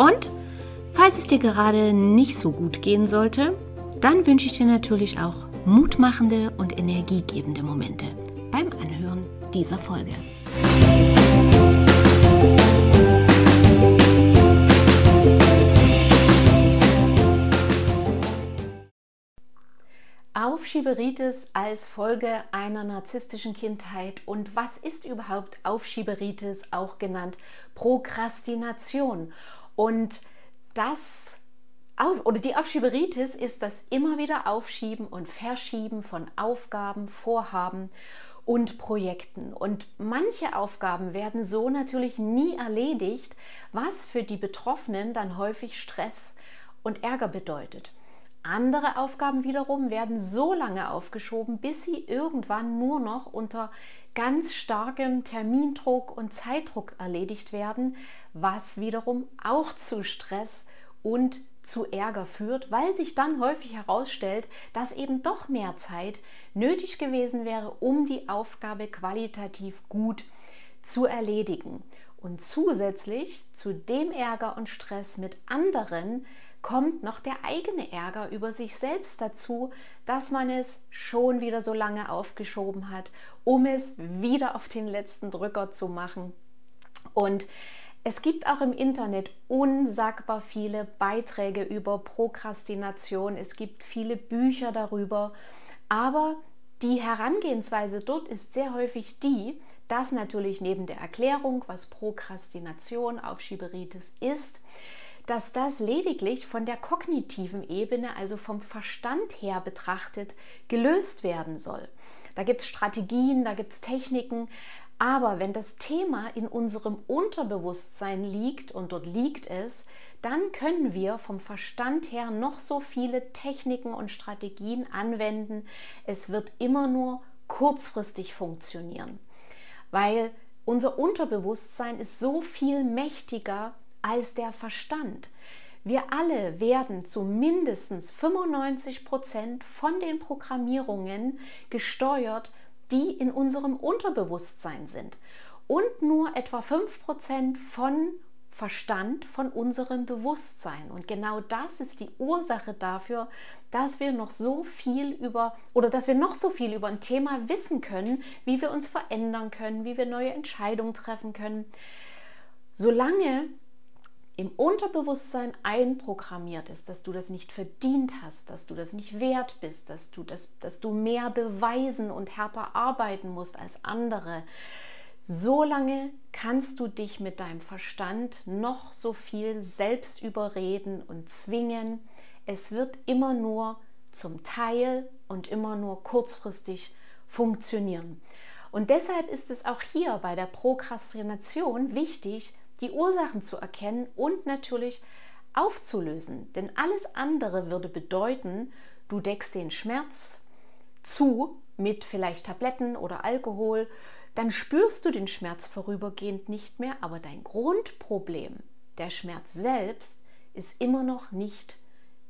und falls es dir gerade nicht so gut gehen sollte, dann wünsche ich dir natürlich auch mutmachende und energiegebende Momente beim Anhören dieser Folge. Aufschieberitis als Folge einer narzisstischen Kindheit und was ist überhaupt Aufschieberitis, auch genannt Prokrastination? Und das oder die Aufschieberitis ist das immer wieder Aufschieben und Verschieben von Aufgaben, Vorhaben und Projekten. Und manche Aufgaben werden so natürlich nie erledigt, was für die Betroffenen dann häufig Stress und Ärger bedeutet. Andere Aufgaben wiederum werden so lange aufgeschoben, bis sie irgendwann nur noch unter ganz starkem Termindruck und Zeitdruck erledigt werden, was wiederum auch zu Stress und zu Ärger führt, weil sich dann häufig herausstellt, dass eben doch mehr Zeit nötig gewesen wäre, um die Aufgabe qualitativ gut zu erledigen. Und zusätzlich zu dem Ärger und Stress mit anderen kommt noch der eigene Ärger über sich selbst dazu, dass man es schon wieder so lange aufgeschoben hat, um es wieder auf den letzten Drücker zu machen. Und es gibt auch im Internet unsagbar viele Beiträge über Prokrastination. Es gibt viele Bücher darüber. Aber die Herangehensweise dort ist sehr häufig die, dass natürlich neben der Erklärung, was Prokrastination, Aufschieberitis ist, dass das lediglich von der kognitiven Ebene, also vom Verstand her betrachtet, gelöst werden soll. Da gibt es Strategien, da gibt es Techniken, aber wenn das Thema in unserem Unterbewusstsein liegt und dort liegt es, dann können wir vom Verstand her noch so viele Techniken und Strategien anwenden. Es wird immer nur kurzfristig funktionieren, weil unser Unterbewusstsein ist so viel mächtiger als der Verstand. Wir alle werden zu mindestens 95 Prozent von den Programmierungen gesteuert, die in unserem Unterbewusstsein sind und nur etwa 5 Prozent von Verstand von unserem Bewusstsein. Und genau das ist die Ursache dafür, dass wir noch so viel über oder dass wir noch so viel über ein Thema wissen können, wie wir uns verändern können, wie wir neue Entscheidungen treffen können. Solange im Unterbewusstsein einprogrammiert ist, dass du das nicht verdient hast, dass du das nicht wert bist, dass du, das, dass du mehr beweisen und härter arbeiten musst als andere, solange kannst du dich mit deinem Verstand noch so viel selbst überreden und zwingen. Es wird immer nur zum Teil und immer nur kurzfristig funktionieren. Und deshalb ist es auch hier bei der Prokrastination wichtig, die Ursachen zu erkennen und natürlich aufzulösen. Denn alles andere würde bedeuten, du deckst den Schmerz zu mit vielleicht Tabletten oder Alkohol, dann spürst du den Schmerz vorübergehend nicht mehr, aber dein Grundproblem, der Schmerz selbst, ist immer noch nicht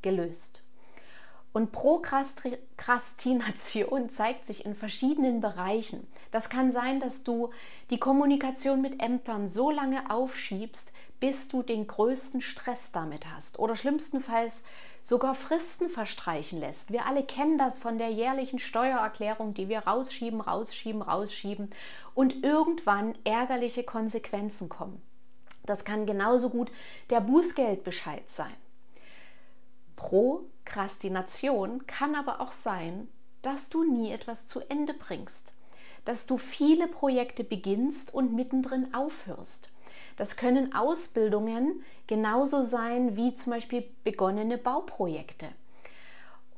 gelöst. Und Prokrastination zeigt sich in verschiedenen Bereichen. Das kann sein, dass du die Kommunikation mit Ämtern so lange aufschiebst, bis du den größten Stress damit hast oder schlimmstenfalls sogar Fristen verstreichen lässt. Wir alle kennen das von der jährlichen Steuererklärung, die wir rausschieben, rausschieben, rausschieben und irgendwann ärgerliche Konsequenzen kommen. Das kann genauso gut der Bußgeldbescheid sein. Prokrastination kann aber auch sein, dass du nie etwas zu Ende bringst, dass du viele Projekte beginnst und mittendrin aufhörst. Das können Ausbildungen genauso sein wie zum Beispiel begonnene Bauprojekte.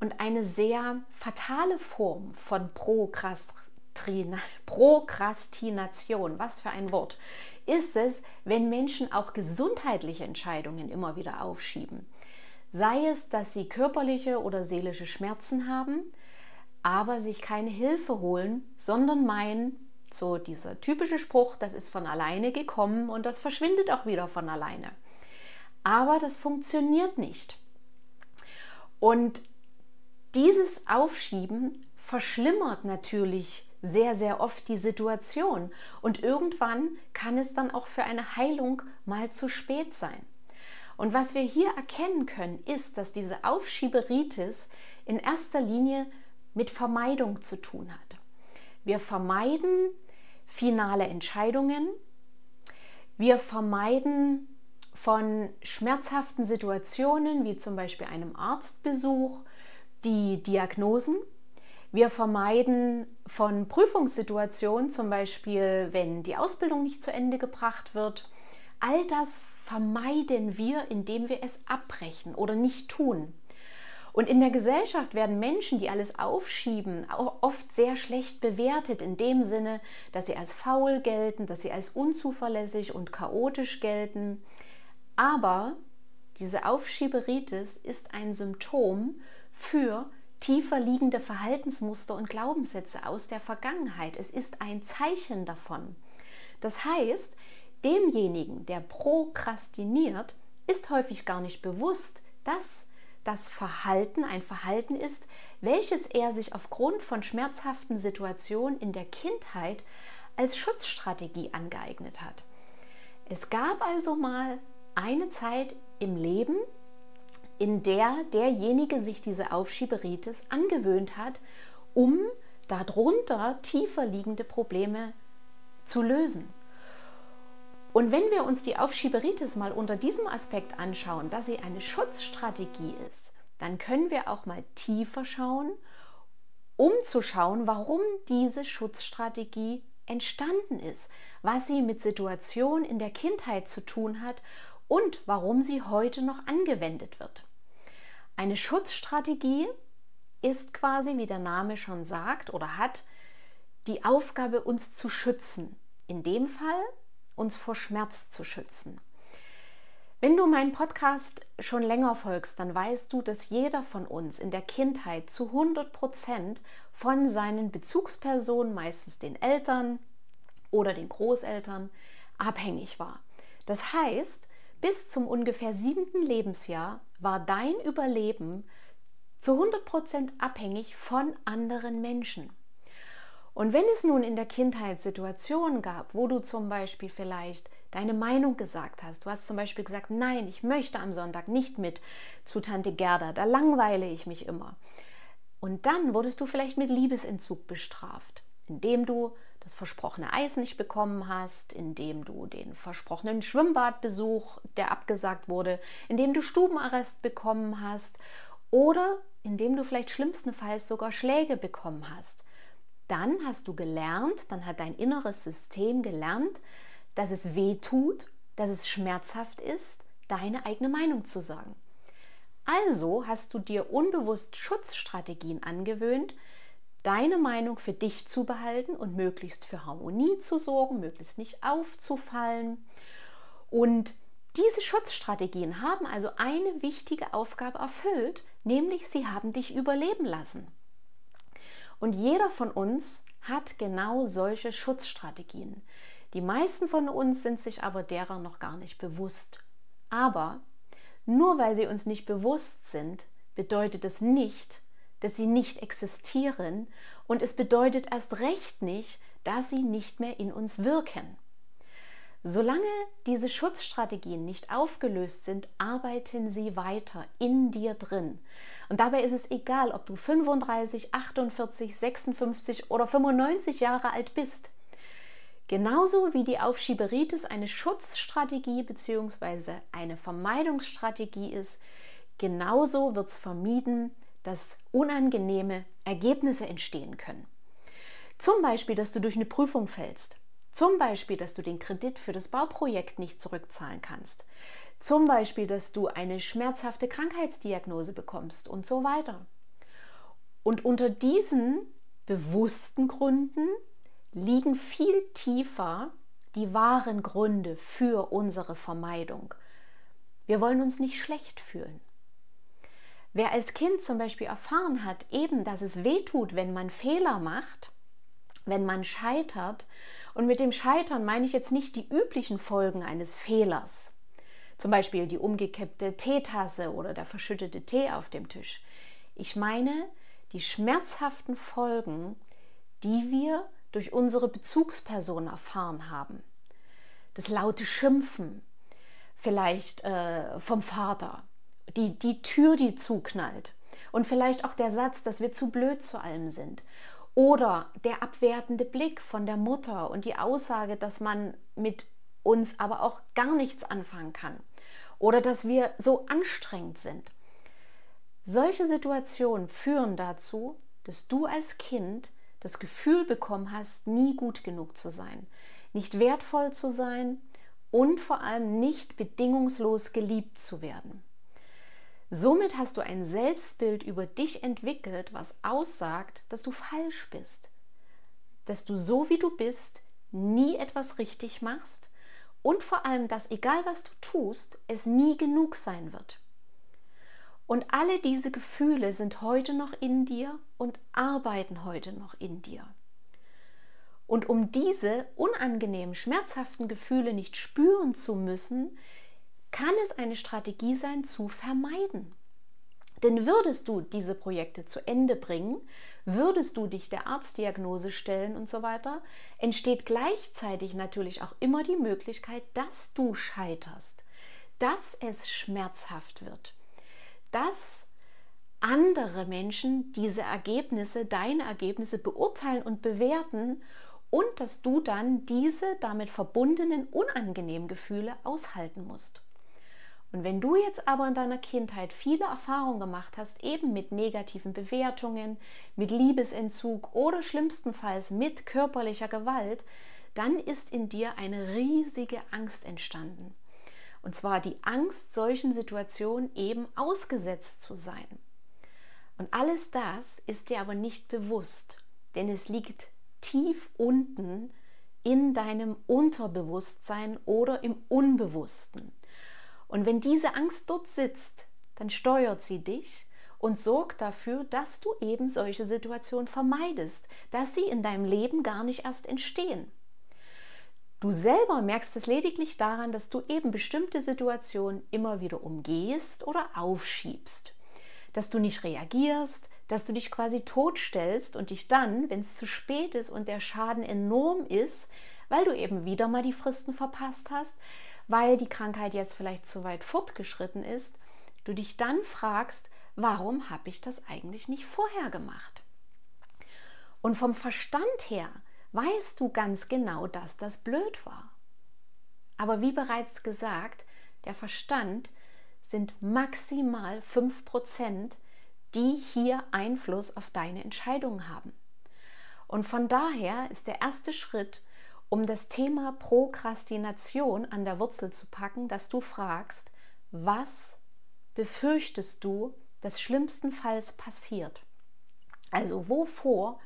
Und eine sehr fatale Form von Prokrastination, was für ein Wort, ist es, wenn Menschen auch gesundheitliche Entscheidungen immer wieder aufschieben. Sei es, dass sie körperliche oder seelische Schmerzen haben, aber sich keine Hilfe holen, sondern meinen, so dieser typische Spruch, das ist von alleine gekommen und das verschwindet auch wieder von alleine. Aber das funktioniert nicht. Und dieses Aufschieben verschlimmert natürlich sehr, sehr oft die Situation und irgendwann kann es dann auch für eine Heilung mal zu spät sein. Und was wir hier erkennen können, ist, dass diese Aufschieberitis in erster Linie mit Vermeidung zu tun hat. Wir vermeiden finale Entscheidungen. Wir vermeiden von schmerzhaften Situationen, wie zum Beispiel einem Arztbesuch, die Diagnosen. Wir vermeiden von Prüfungssituationen, zum Beispiel wenn die Ausbildung nicht zu Ende gebracht wird. All das vermeiden wir, indem wir es abbrechen oder nicht tun. Und in der Gesellschaft werden Menschen, die alles aufschieben, oft sehr schlecht bewertet, in dem Sinne, dass sie als faul gelten, dass sie als unzuverlässig und chaotisch gelten. Aber diese Aufschieberitis ist ein Symptom für tiefer liegende Verhaltensmuster und Glaubenssätze aus der Vergangenheit. Es ist ein Zeichen davon. Das heißt, demjenigen, der prokrastiniert, ist häufig gar nicht bewusst, dass das Verhalten ein Verhalten ist, welches er sich aufgrund von schmerzhaften Situationen in der Kindheit als Schutzstrategie angeeignet hat. Es gab also mal eine Zeit im Leben, in der derjenige sich diese Aufschieberitis angewöhnt hat, um darunter tiefer liegende Probleme zu lösen. Und wenn wir uns die Aufschieberitis mal unter diesem Aspekt anschauen, dass sie eine Schutzstrategie ist, dann können wir auch mal tiefer schauen, um zu schauen, warum diese Schutzstrategie entstanden ist, was sie mit Situationen in der Kindheit zu tun hat und warum sie heute noch angewendet wird. Eine Schutzstrategie ist quasi, wie der Name schon sagt oder hat, die Aufgabe, uns zu schützen. In dem Fall uns vor Schmerz zu schützen. Wenn du meinen Podcast schon länger folgst, dann weißt du, dass jeder von uns in der Kindheit zu 100 Prozent von seinen Bezugspersonen, meistens den Eltern oder den Großeltern, abhängig war. Das heißt, bis zum ungefähr siebten Lebensjahr war dein Überleben zu 100 Prozent abhängig von anderen Menschen. Und wenn es nun in der Kindheit Situationen gab, wo du zum Beispiel vielleicht deine Meinung gesagt hast, du hast zum Beispiel gesagt, nein, ich möchte am Sonntag nicht mit zu Tante Gerda, da langweile ich mich immer. Und dann wurdest du vielleicht mit Liebesentzug bestraft, indem du das versprochene Eis nicht bekommen hast, indem du den versprochenen Schwimmbadbesuch, der abgesagt wurde, indem du Stubenarrest bekommen hast oder indem du vielleicht schlimmstenfalls sogar Schläge bekommen hast dann hast du gelernt, dann hat dein inneres System gelernt, dass es weh tut, dass es schmerzhaft ist, deine eigene Meinung zu sagen. Also hast du dir unbewusst Schutzstrategien angewöhnt, deine Meinung für dich zu behalten und möglichst für Harmonie zu sorgen, möglichst nicht aufzufallen. Und diese Schutzstrategien haben also eine wichtige Aufgabe erfüllt, nämlich sie haben dich überleben lassen. Und jeder von uns hat genau solche Schutzstrategien. Die meisten von uns sind sich aber derer noch gar nicht bewusst. Aber nur weil sie uns nicht bewusst sind, bedeutet es nicht, dass sie nicht existieren und es bedeutet erst recht nicht, dass sie nicht mehr in uns wirken. Solange diese Schutzstrategien nicht aufgelöst sind, arbeiten sie weiter in dir drin. Und dabei ist es egal, ob du 35, 48, 56 oder 95 Jahre alt bist. Genauso wie die Aufschieberitis eine Schutzstrategie bzw. eine Vermeidungsstrategie ist, genauso wird es vermieden, dass unangenehme Ergebnisse entstehen können. Zum Beispiel, dass du durch eine Prüfung fällst zum Beispiel, dass du den Kredit für das Bauprojekt nicht zurückzahlen kannst. Zum Beispiel, dass du eine schmerzhafte Krankheitsdiagnose bekommst und so weiter. Und unter diesen bewussten Gründen liegen viel tiefer die wahren Gründe für unsere Vermeidung. Wir wollen uns nicht schlecht fühlen. Wer als Kind zum Beispiel erfahren hat, eben, dass es weh tut, wenn man Fehler macht, wenn man scheitert, und mit dem Scheitern meine ich jetzt nicht die üblichen Folgen eines Fehlers, zum Beispiel die umgekippte Teetasse oder der verschüttete Tee auf dem Tisch. Ich meine die schmerzhaften Folgen, die wir durch unsere Bezugsperson erfahren haben. Das laute Schimpfen, vielleicht äh, vom Vater, die, die Tür, die zuknallt und vielleicht auch der Satz, dass wir zu blöd zu allem sind. Oder der abwertende Blick von der Mutter und die Aussage, dass man mit uns aber auch gar nichts anfangen kann. Oder dass wir so anstrengend sind. Solche Situationen führen dazu, dass du als Kind das Gefühl bekommen hast, nie gut genug zu sein, nicht wertvoll zu sein und vor allem nicht bedingungslos geliebt zu werden. Somit hast du ein Selbstbild über dich entwickelt, was aussagt, dass du falsch bist, dass du so wie du bist nie etwas richtig machst und vor allem, dass egal was du tust, es nie genug sein wird. Und alle diese Gefühle sind heute noch in dir und arbeiten heute noch in dir. Und um diese unangenehmen, schmerzhaften Gefühle nicht spüren zu müssen, kann es eine Strategie sein, zu vermeiden. Denn würdest du diese Projekte zu Ende bringen, würdest du dich der Arztdiagnose stellen und so weiter, entsteht gleichzeitig natürlich auch immer die Möglichkeit, dass du scheiterst, dass es schmerzhaft wird dass andere Menschen diese Ergebnisse, deine Ergebnisse beurteilen und bewerten und dass du dann diese damit verbundenen unangenehmen Gefühle aushalten musst. Und wenn du jetzt aber in deiner Kindheit viele Erfahrungen gemacht hast, eben mit negativen Bewertungen, mit Liebesentzug oder schlimmstenfalls mit körperlicher Gewalt, dann ist in dir eine riesige Angst entstanden. Und zwar die Angst, solchen Situationen eben ausgesetzt zu sein. Und alles das ist dir aber nicht bewusst, denn es liegt tief unten in deinem Unterbewusstsein oder im Unbewussten. Und wenn diese Angst dort sitzt, dann steuert sie dich und sorgt dafür, dass du eben solche Situationen vermeidest, dass sie in deinem Leben gar nicht erst entstehen. Du selber merkst es lediglich daran, dass du eben bestimmte Situationen immer wieder umgehst oder aufschiebst. Dass du nicht reagierst, dass du dich quasi totstellst und dich dann, wenn es zu spät ist und der Schaden enorm ist, weil du eben wieder mal die Fristen verpasst hast, weil die Krankheit jetzt vielleicht zu weit fortgeschritten ist, du dich dann fragst, warum habe ich das eigentlich nicht vorher gemacht? Und vom Verstand her weißt du ganz genau, dass das blöd war. Aber wie bereits gesagt, der Verstand sind maximal 5%, die hier Einfluss auf deine Entscheidungen haben. Und von daher ist der erste Schritt, um das Thema Prokrastination an der Wurzel zu packen, dass du fragst, was befürchtest du, dass schlimmstenfalls passiert? Also wovor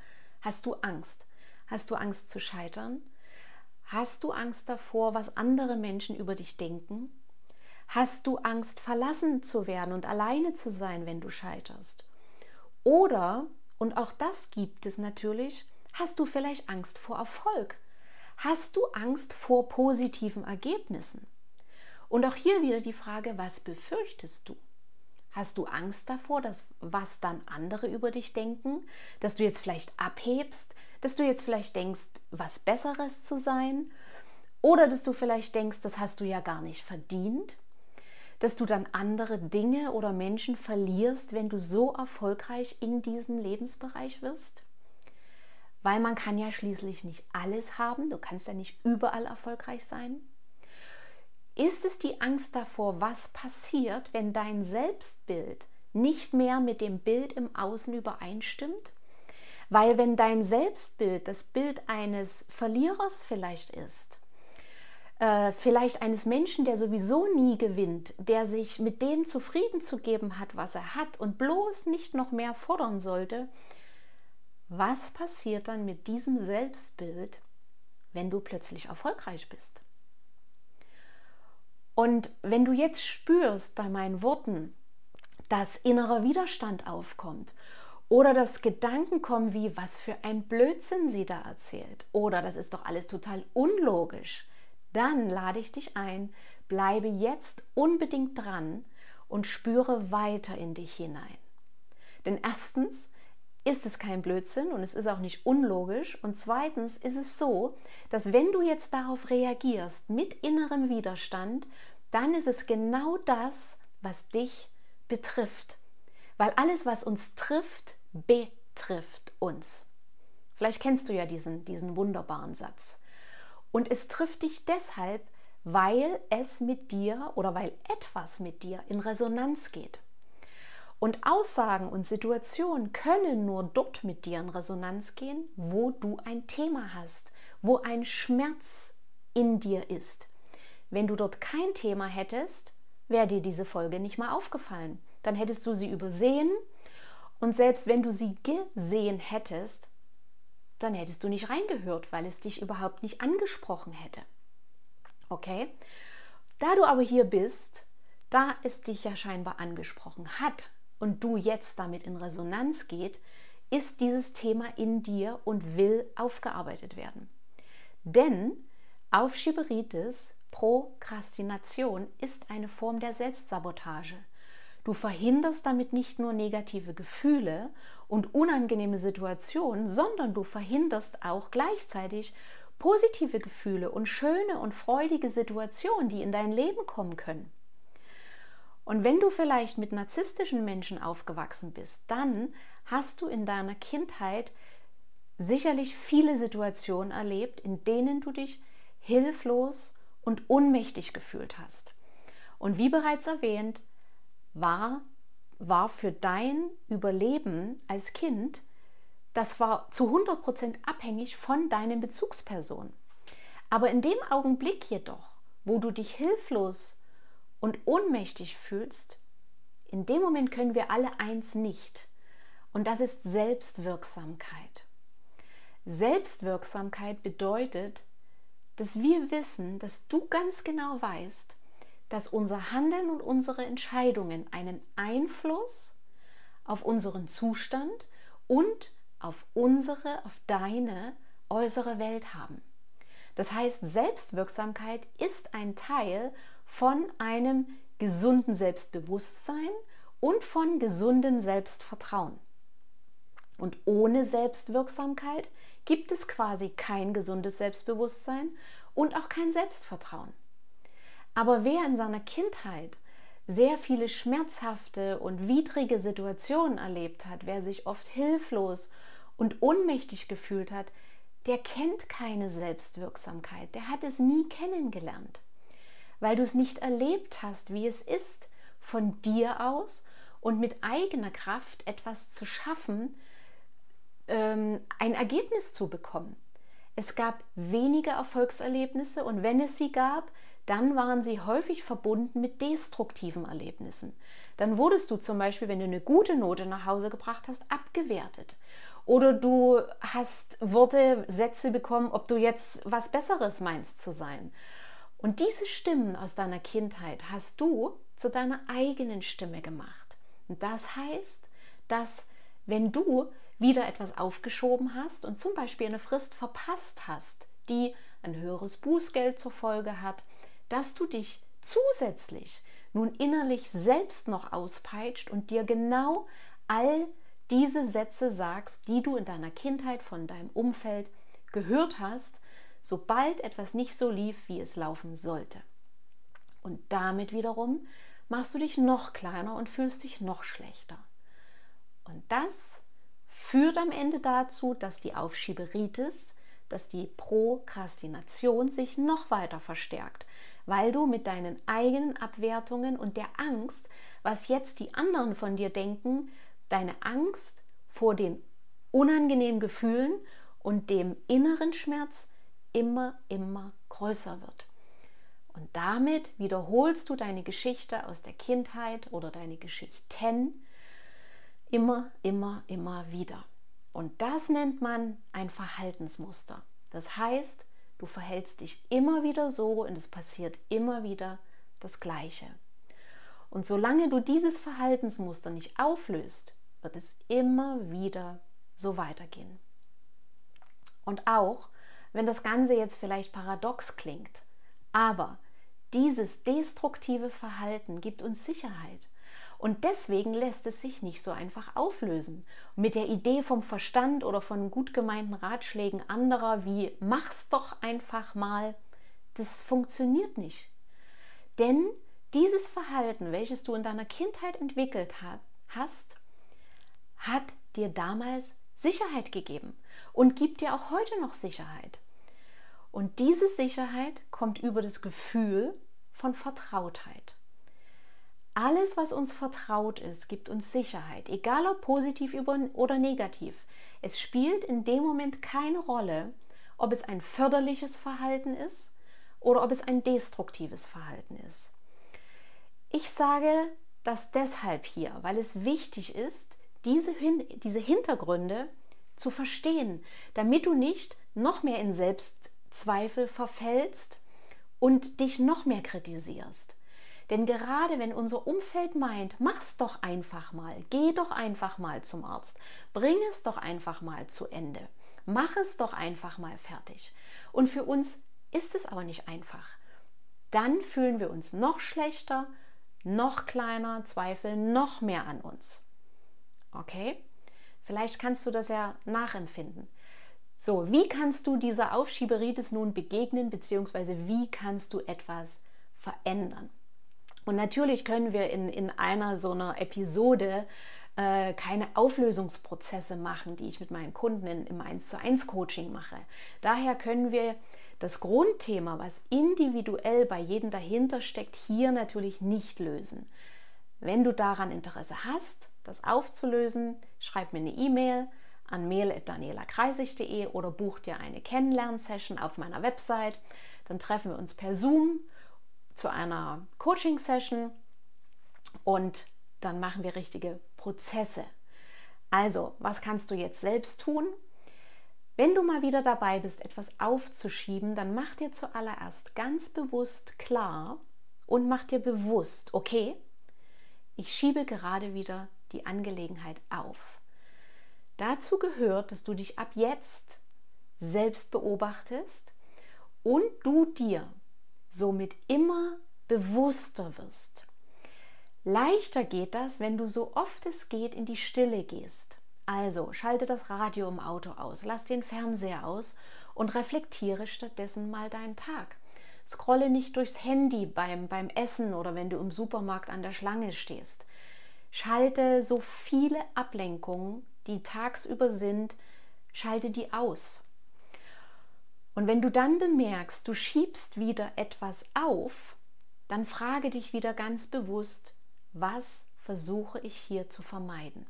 hast du Angst? Hast du Angst zu scheitern? Hast du Angst davor, was andere Menschen über dich denken? Hast du Angst, verlassen zu werden und alleine zu sein, wenn du scheiterst? Oder, und auch das gibt es natürlich, hast du vielleicht Angst vor Erfolg? Hast du Angst vor positiven Ergebnissen? Und auch hier wieder die Frage, was befürchtest du? Hast du Angst davor, dass was dann andere über dich denken, dass du jetzt vielleicht abhebst, dass du jetzt vielleicht denkst, was Besseres zu sein oder dass du vielleicht denkst, das hast du ja gar nicht verdient, dass du dann andere Dinge oder Menschen verlierst, wenn du so erfolgreich in diesem Lebensbereich wirst. Weil man kann ja schließlich nicht alles haben, du kannst ja nicht überall erfolgreich sein. Ist es die Angst davor, was passiert, wenn dein Selbstbild nicht mehr mit dem Bild im Außen übereinstimmt? Weil wenn dein Selbstbild das Bild eines Verlierers vielleicht ist, äh, vielleicht eines Menschen, der sowieso nie gewinnt, der sich mit dem zufrieden zu geben hat, was er hat und bloß nicht noch mehr fordern sollte, was passiert dann mit diesem Selbstbild, wenn du plötzlich erfolgreich bist? Und wenn du jetzt spürst bei meinen Worten, dass innerer Widerstand aufkommt oder dass Gedanken kommen wie, was für ein Blödsinn sie da erzählt oder das ist doch alles total unlogisch, dann lade ich dich ein, bleibe jetzt unbedingt dran und spüre weiter in dich hinein. Denn erstens ist es kein Blödsinn und es ist auch nicht unlogisch. Und zweitens ist es so, dass wenn du jetzt darauf reagierst mit innerem Widerstand, dann ist es genau das, was dich betrifft. Weil alles, was uns trifft, betrifft uns. Vielleicht kennst du ja diesen, diesen wunderbaren Satz. Und es trifft dich deshalb, weil es mit dir oder weil etwas mit dir in Resonanz geht. Und Aussagen und Situationen können nur dort mit dir in Resonanz gehen, wo du ein Thema hast, wo ein Schmerz in dir ist. Wenn du dort kein Thema hättest, wäre dir diese Folge nicht mal aufgefallen. Dann hättest du sie übersehen und selbst wenn du sie gesehen hättest, dann hättest du nicht reingehört, weil es dich überhaupt nicht angesprochen hätte. Okay? Da du aber hier bist, da es dich ja scheinbar angesprochen hat und du jetzt damit in Resonanz geht, ist dieses Thema in dir und will aufgearbeitet werden. Denn Aufschieberitis, Prokrastination, ist eine Form der Selbstsabotage. Du verhinderst damit nicht nur negative Gefühle und unangenehme Situationen, sondern du verhinderst auch gleichzeitig positive Gefühle und schöne und freudige Situationen, die in dein Leben kommen können. Und wenn du vielleicht mit narzisstischen Menschen aufgewachsen bist, dann hast du in deiner Kindheit sicherlich viele Situationen erlebt, in denen du dich hilflos und ohnmächtig gefühlt hast. Und wie bereits erwähnt, war, war für dein Überleben als Kind, das war zu 100% abhängig von deinen Bezugspersonen. Aber in dem Augenblick jedoch, wo du dich hilflos und ohnmächtig fühlst, in dem Moment können wir alle eins nicht. Und das ist Selbstwirksamkeit. Selbstwirksamkeit bedeutet, dass wir wissen, dass du ganz genau weißt, dass unser Handeln und unsere Entscheidungen einen Einfluss auf unseren Zustand und auf unsere, auf deine äußere Welt haben. Das heißt, Selbstwirksamkeit ist ein Teil von einem gesunden Selbstbewusstsein und von gesundem Selbstvertrauen. Und ohne Selbstwirksamkeit gibt es quasi kein gesundes Selbstbewusstsein und auch kein Selbstvertrauen. Aber wer in seiner Kindheit sehr viele schmerzhafte und widrige Situationen erlebt hat, wer sich oft hilflos und ohnmächtig gefühlt hat, der kennt keine Selbstwirksamkeit, der hat es nie kennengelernt, weil du es nicht erlebt hast, wie es ist, von dir aus und mit eigener Kraft etwas zu schaffen, ähm, ein Ergebnis zu bekommen. Es gab wenige Erfolgserlebnisse und wenn es sie gab, dann waren sie häufig verbunden mit destruktiven Erlebnissen. Dann wurdest du zum Beispiel, wenn du eine gute Note nach Hause gebracht hast, abgewertet. Oder du hast Worte, Sätze bekommen, ob du jetzt was Besseres meinst zu sein. Und diese Stimmen aus deiner Kindheit hast du zu deiner eigenen Stimme gemacht. Und das heißt, dass wenn du wieder etwas aufgeschoben hast und zum Beispiel eine Frist verpasst hast, die ein höheres Bußgeld zur Folge hat, dass du dich zusätzlich nun innerlich selbst noch auspeitscht und dir genau all diese Sätze sagst, die du in deiner Kindheit von deinem Umfeld gehört hast, sobald etwas nicht so lief, wie es laufen sollte. Und damit wiederum machst du dich noch kleiner und fühlst dich noch schlechter. Und das führt am Ende dazu, dass die Aufschieberitis, dass die Prokrastination sich noch weiter verstärkt, weil du mit deinen eigenen Abwertungen und der Angst, was jetzt die anderen von dir denken, deine Angst vor den unangenehmen Gefühlen und dem inneren Schmerz immer, immer größer wird. Und damit wiederholst du deine Geschichte aus der Kindheit oder deine Geschichten immer, immer, immer wieder. Und das nennt man ein Verhaltensmuster. Das heißt, du verhältst dich immer wieder so und es passiert immer wieder das Gleiche. Und solange du dieses Verhaltensmuster nicht auflöst, wird es immer wieder so weitergehen. Und auch, wenn das Ganze jetzt vielleicht paradox klingt, aber dieses destruktive Verhalten gibt uns Sicherheit. Und deswegen lässt es sich nicht so einfach auflösen. mit der Idee vom Verstand oder von gut gemeinten Ratschlägen anderer wie mach's doch einfach mal, das funktioniert nicht. Denn dieses Verhalten, welches du in deiner Kindheit entwickelt hast, hat dir damals Sicherheit gegeben und gibt dir auch heute noch Sicherheit. Und diese Sicherheit kommt über das Gefühl von Vertrautheit. Alles, was uns vertraut ist, gibt uns Sicherheit, egal ob positiv oder negativ. Es spielt in dem Moment keine Rolle, ob es ein förderliches Verhalten ist oder ob es ein destruktives Verhalten ist. Ich sage das deshalb hier, weil es wichtig ist, diese, diese Hintergründe zu verstehen, damit du nicht noch mehr in Selbstzweifel verfällst und dich noch mehr kritisierst. Denn gerade wenn unser Umfeld meint, mach's doch einfach mal, geh doch einfach mal zum Arzt, bring es doch einfach mal zu Ende, mach es doch einfach mal fertig. Und für uns ist es aber nicht einfach. Dann fühlen wir uns noch schlechter, noch kleiner, zweifeln noch mehr an uns. Okay? Vielleicht kannst du das ja nachempfinden. So, wie kannst du dieser Aufschieberitis nun begegnen, beziehungsweise wie kannst du etwas verändern? Und natürlich können wir in, in einer so einer Episode äh, keine Auflösungsprozesse machen, die ich mit meinen Kunden in, im 1 zu 1 Coaching mache. Daher können wir das Grundthema, was individuell bei jedem dahinter steckt, hier natürlich nicht lösen. Wenn du daran Interesse hast, das aufzulösen, schreib mir eine E-Mail an mail.danielakreisig.de oder buch dir eine Kennenlernsession auf meiner Website. Dann treffen wir uns per Zoom zu einer Coaching-Session und dann machen wir richtige Prozesse. Also, was kannst du jetzt selbst tun? Wenn du mal wieder dabei bist, etwas aufzuschieben, dann mach dir zuallererst ganz bewusst klar und mach dir bewusst, okay, ich schiebe gerade wieder die Angelegenheit auf. Dazu gehört, dass du dich ab jetzt selbst beobachtest und du dir somit immer bewusster wirst. Leichter geht das, wenn du so oft es geht in die Stille gehst. Also schalte das Radio im Auto aus, lass den Fernseher aus und reflektiere stattdessen mal deinen Tag. Scrolle nicht durchs Handy beim, beim Essen oder wenn du im Supermarkt an der Schlange stehst. Schalte so viele Ablenkungen, die tagsüber sind, schalte die aus. Und wenn du dann bemerkst, du schiebst wieder etwas auf, dann frage dich wieder ganz bewusst, was versuche ich hier zu vermeiden?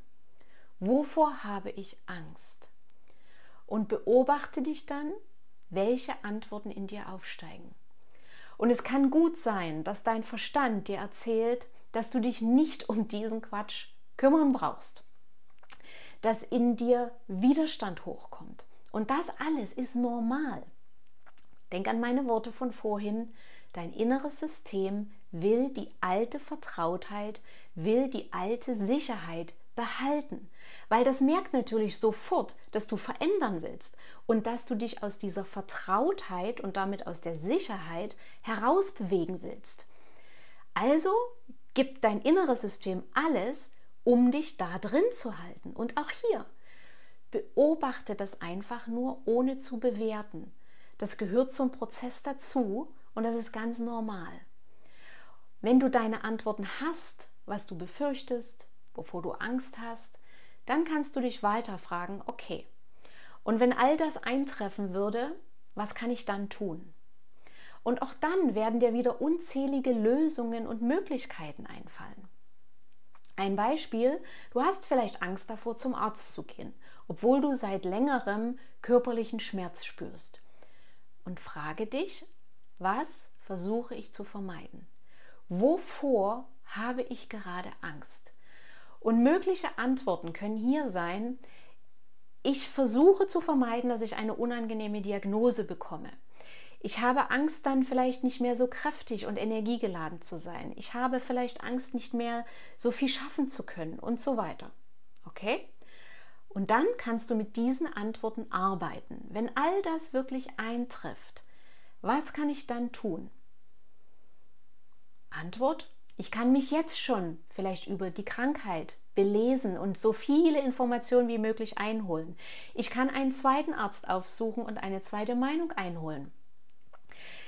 Wovor habe ich Angst? Und beobachte dich dann, welche Antworten in dir aufsteigen. Und es kann gut sein, dass dein Verstand dir erzählt, dass du dich nicht um diesen Quatsch kümmern brauchst, dass in dir Widerstand hochkommt. Und das alles ist normal. Denk an meine Worte von vorhin. Dein inneres System will die alte Vertrautheit, will die alte Sicherheit behalten, weil das merkt natürlich sofort, dass du verändern willst und dass du dich aus dieser Vertrautheit und damit aus der Sicherheit herausbewegen willst. Also gibt dein inneres System alles, um dich da drin zu halten. Und auch hier, beobachte das einfach nur, ohne zu bewerten. Das gehört zum Prozess dazu und das ist ganz normal. Wenn du deine Antworten hast, was du befürchtest, wovor du Angst hast, dann kannst du dich weiter fragen, okay, und wenn all das eintreffen würde, was kann ich dann tun? Und auch dann werden dir wieder unzählige Lösungen und Möglichkeiten einfallen. Ein Beispiel, du hast vielleicht Angst davor, zum Arzt zu gehen, obwohl du seit längerem körperlichen Schmerz spürst und frage dich, was versuche ich zu vermeiden? Wovor habe ich gerade Angst? Und mögliche Antworten können hier sein, Ich versuche zu vermeiden, dass ich eine unangenehme Diagnose bekomme. Ich habe Angst, dann vielleicht nicht mehr so kräftig und energiegeladen zu sein. Ich habe vielleicht Angst, nicht mehr so viel schaffen zu können und so weiter. Okay? Und dann kannst du mit diesen Antworten arbeiten. Wenn all das wirklich eintrifft, was kann ich dann tun? Antwort, ich kann mich jetzt schon vielleicht über die Krankheit belesen und so viele Informationen wie möglich einholen. Ich kann einen zweiten Arzt aufsuchen und eine zweite Meinung einholen.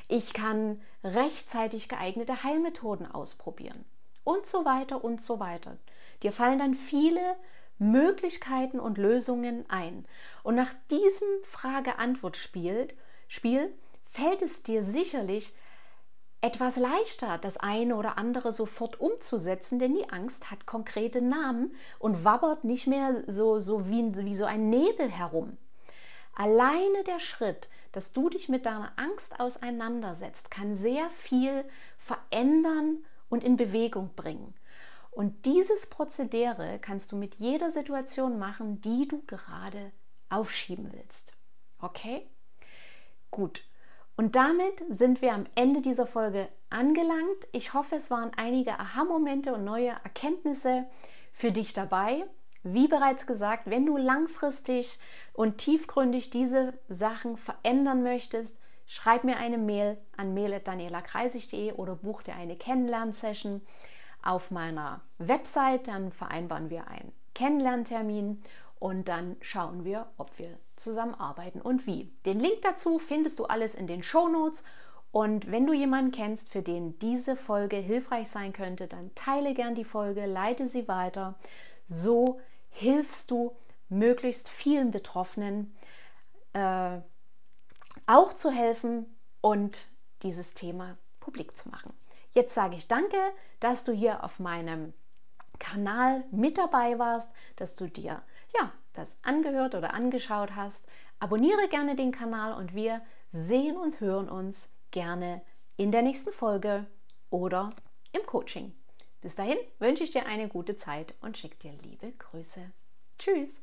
Ich kann rechtzeitig geeignete Heilmethoden ausprobieren und so weiter und so weiter. Dir fallen dann viele Möglichkeiten und Lösungen ein. Und nach diesem Frage-Antwort-Spiel Spiel, fällt es dir sicherlich etwas leichter, das eine oder andere sofort umzusetzen, denn die Angst hat konkrete Namen und wabbert nicht mehr so, so wie, wie so ein Nebel herum. Alleine der Schritt, dass du dich mit deiner Angst auseinandersetzt, kann sehr viel verändern und in Bewegung bringen. Und dieses Prozedere kannst du mit jeder Situation machen, die du gerade aufschieben willst. Okay? Gut. Und damit sind wir am Ende dieser Folge angelangt. Ich hoffe, es waren einige Aha-Momente und neue Erkenntnisse für dich dabei. Wie bereits gesagt, wenn du langfristig und tiefgründig diese Sachen verändern möchtest, schreib mir eine Mail an mail.danielakreisig.de oder buch dir eine Kennenlernsession auf meiner Website. Dann vereinbaren wir einen Kennenlerntermin und dann schauen wir, ob wir zusammenarbeiten und wie. Den Link dazu findest du alles in den Show Notes. Und wenn du jemanden kennst, für den diese Folge hilfreich sein könnte, dann teile gern die Folge, leite sie weiter. So hilfst du möglichst vielen Betroffenen äh, auch zu helfen und dieses Thema publik zu machen. Jetzt sage ich danke, dass du hier auf meinem Kanal mit dabei warst, dass du dir ja, das angehört oder angeschaut hast. Abonniere gerne den Kanal und wir sehen und hören uns gerne in der nächsten Folge oder im Coaching. Bis dahin wünsche ich dir eine gute Zeit und schicke dir liebe Grüße. Tschüss!